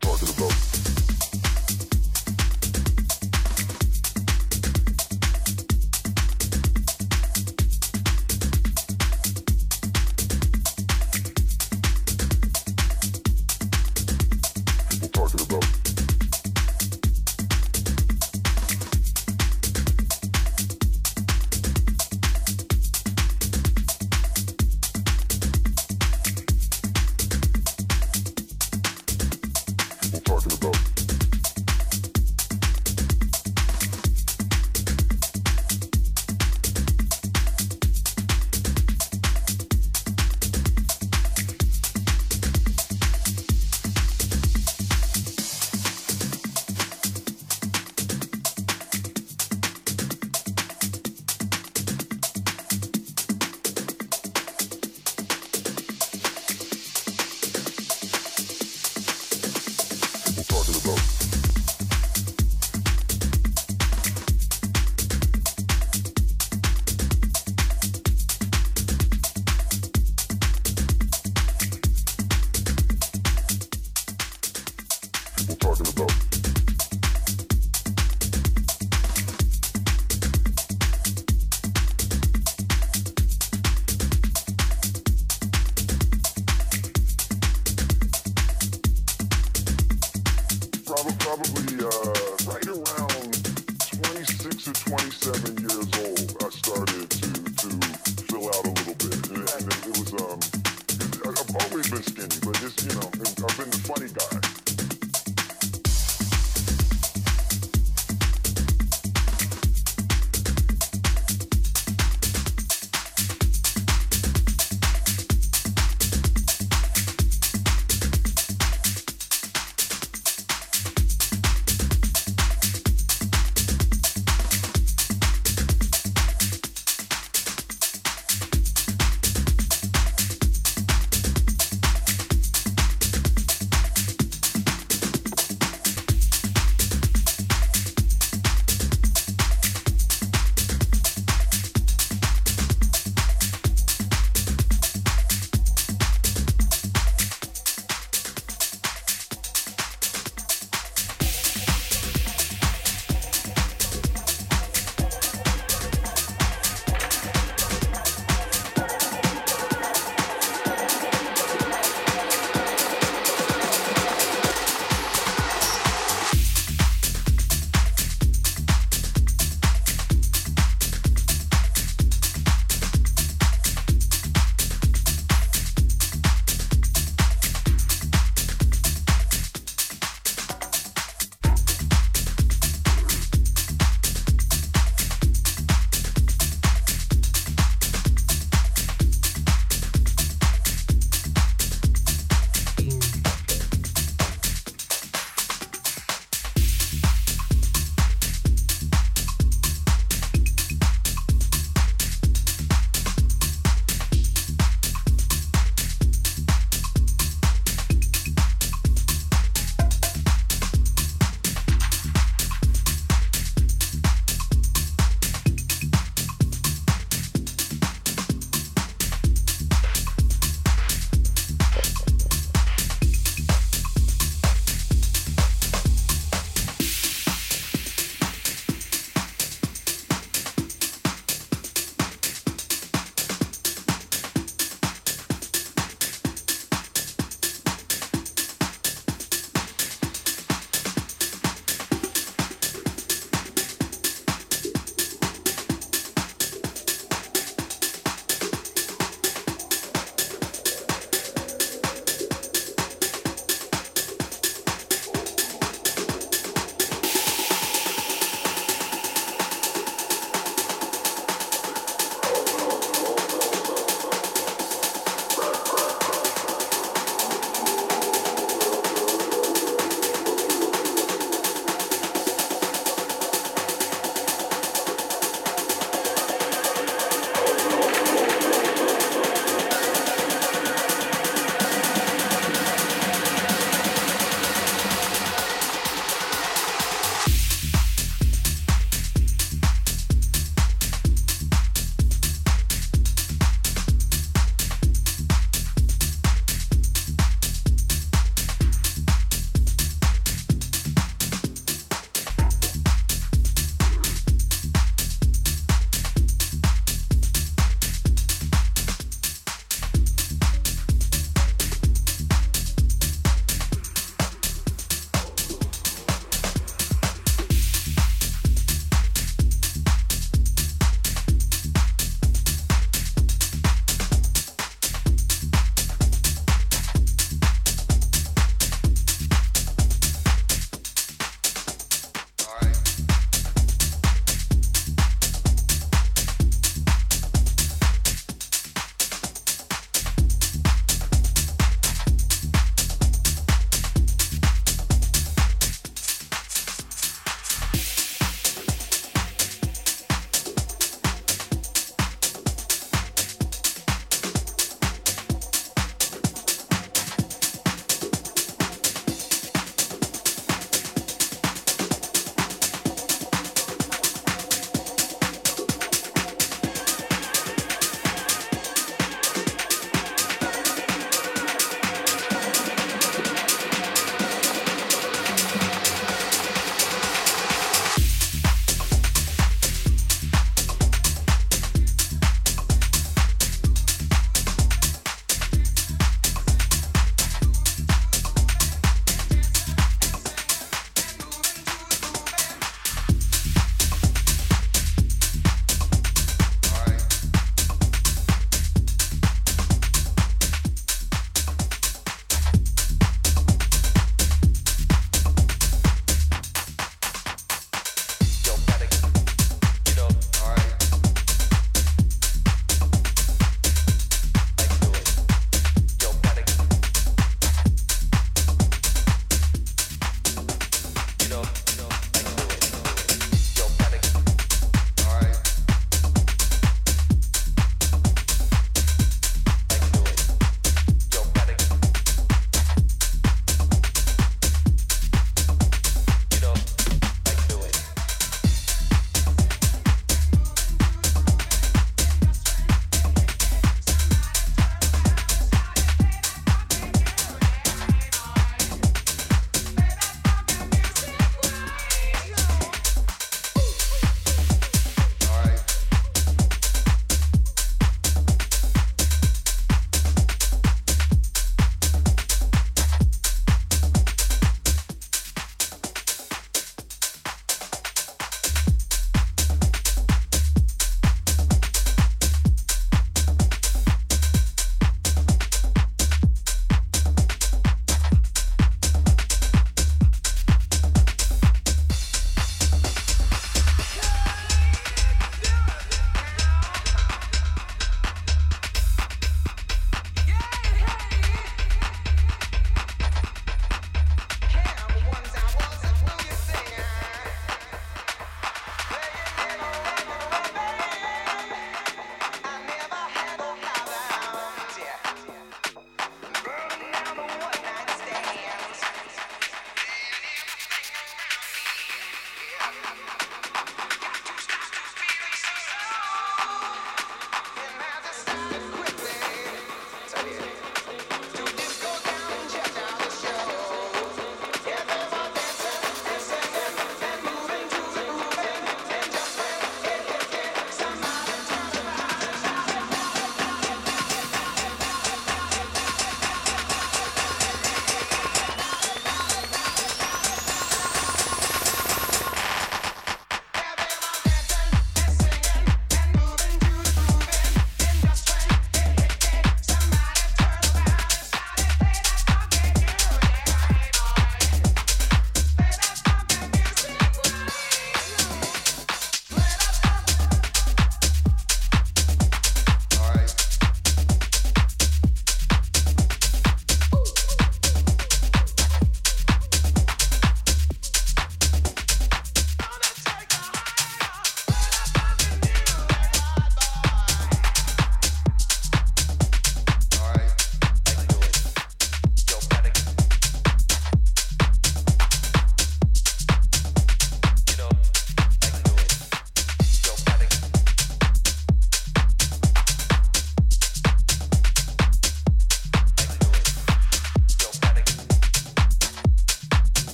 talking about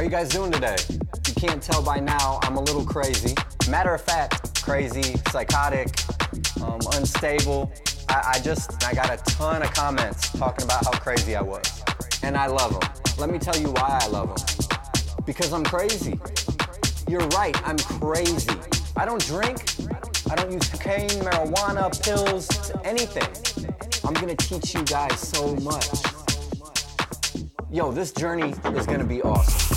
How you guys doing today? You can't tell by now, I'm a little crazy. Matter of fact, crazy, psychotic, um, unstable. I, I just, I got a ton of comments talking about how crazy I was. And I love them. Let me tell you why I love them. Because I'm crazy. You're right, I'm crazy. I don't drink, I don't use cocaine, marijuana, pills, anything. I'm gonna teach you guys so much. Yo, this journey is gonna be awesome.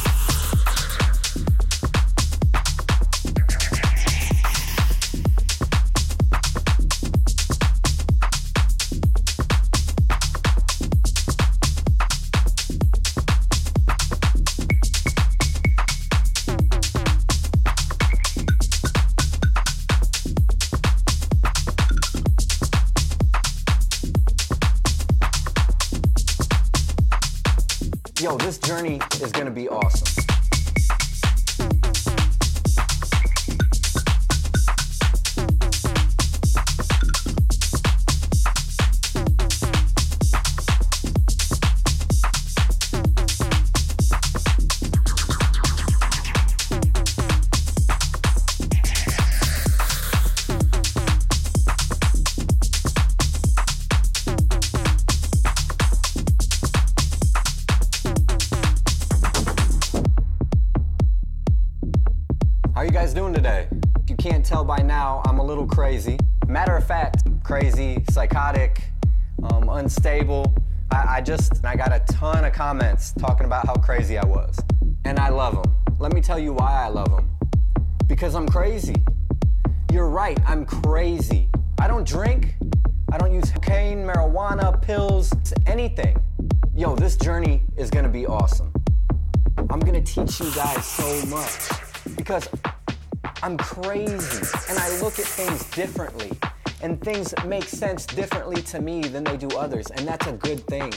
Make sense differently to me than they do others and that's a good thing.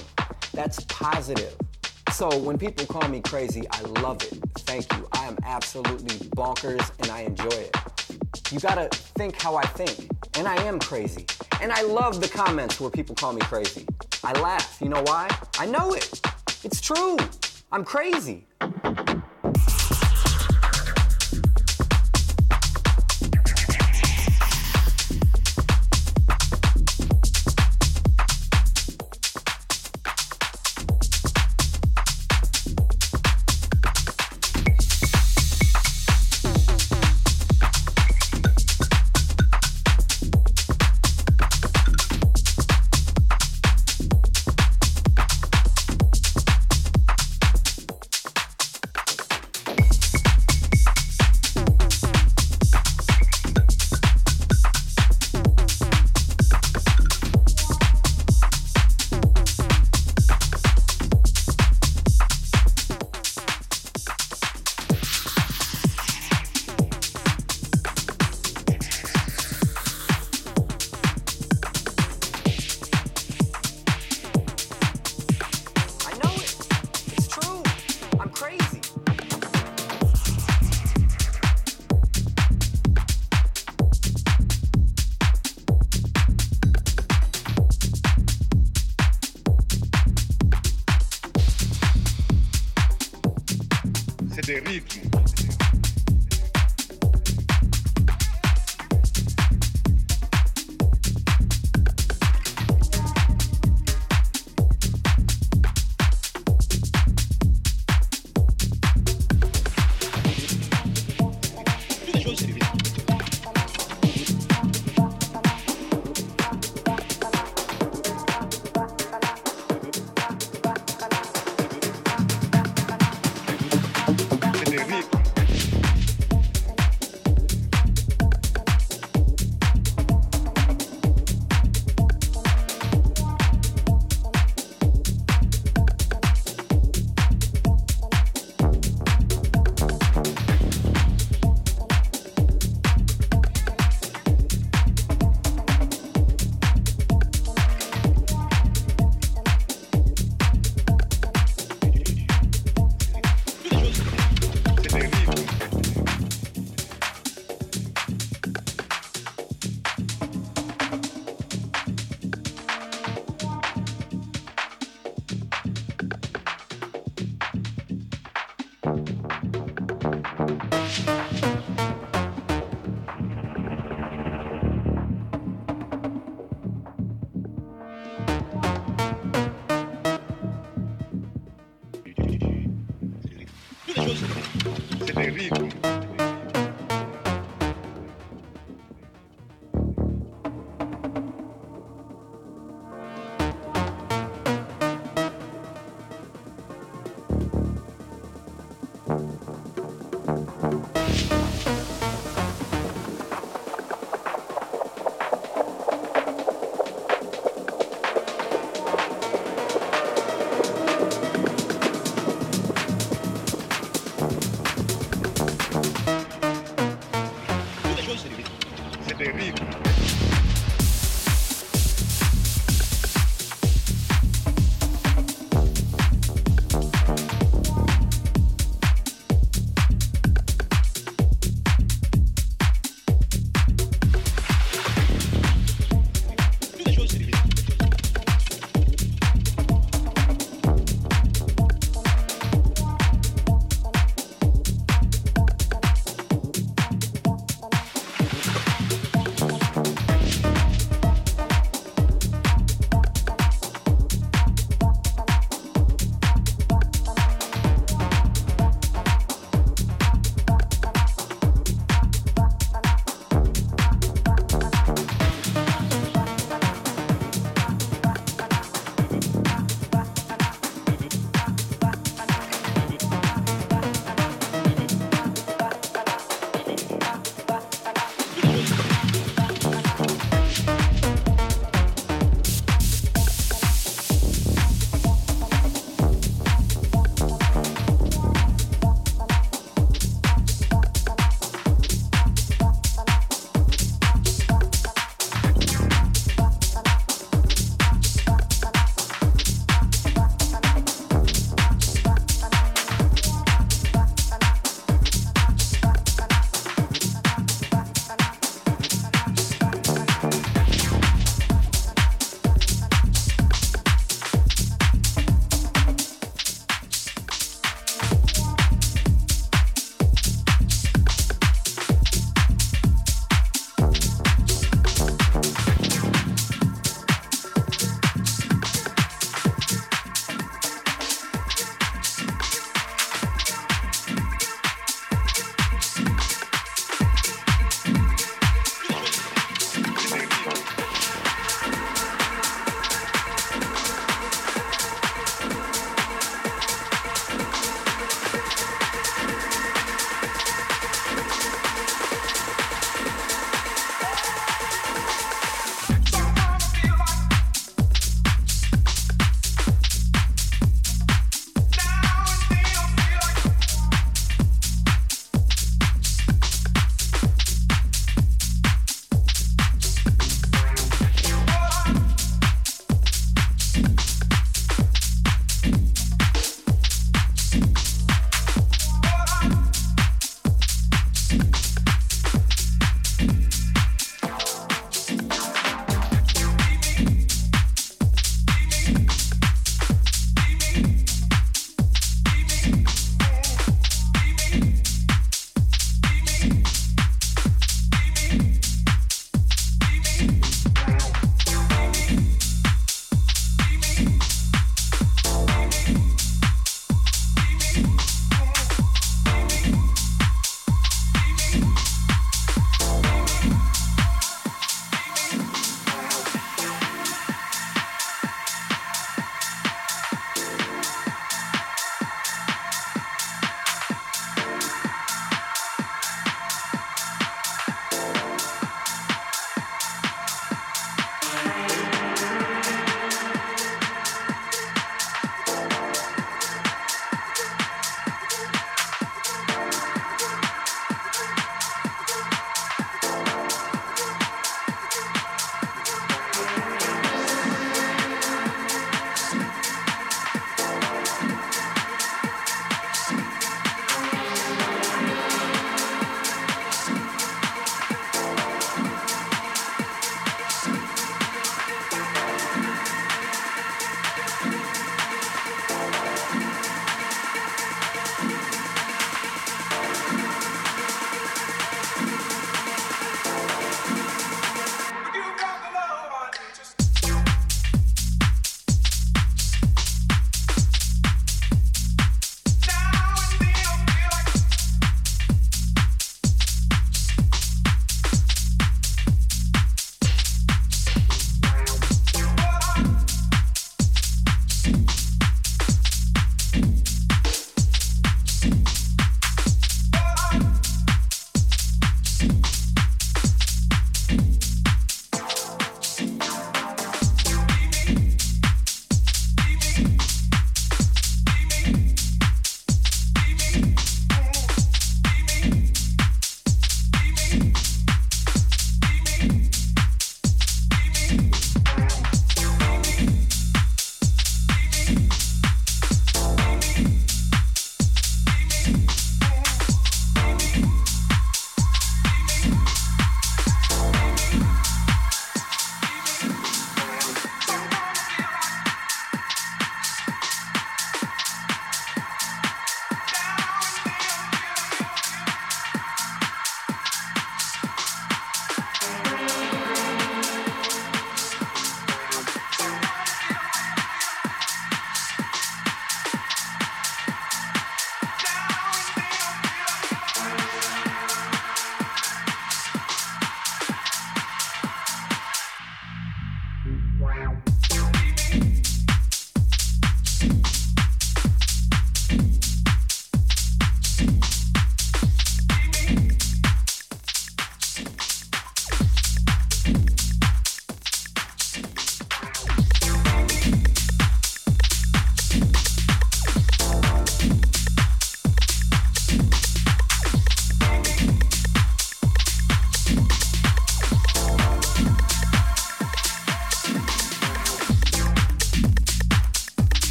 That's positive. So when people call me crazy, I love it. Thank you. I am absolutely bonkers and I enjoy it. You gotta think how I think. And I am crazy. And I love the comments where people call me crazy. I laugh. You know why? I know it. It's true. I'm crazy.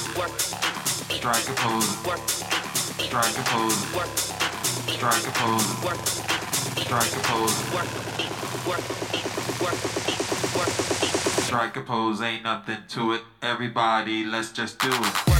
Strike a pose. Strike a pose. Strike a pose. Strike a pose. Strike a pose, ain't nothing to it. Everybody, let's just do it.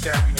Stabbing it. Motherfucker.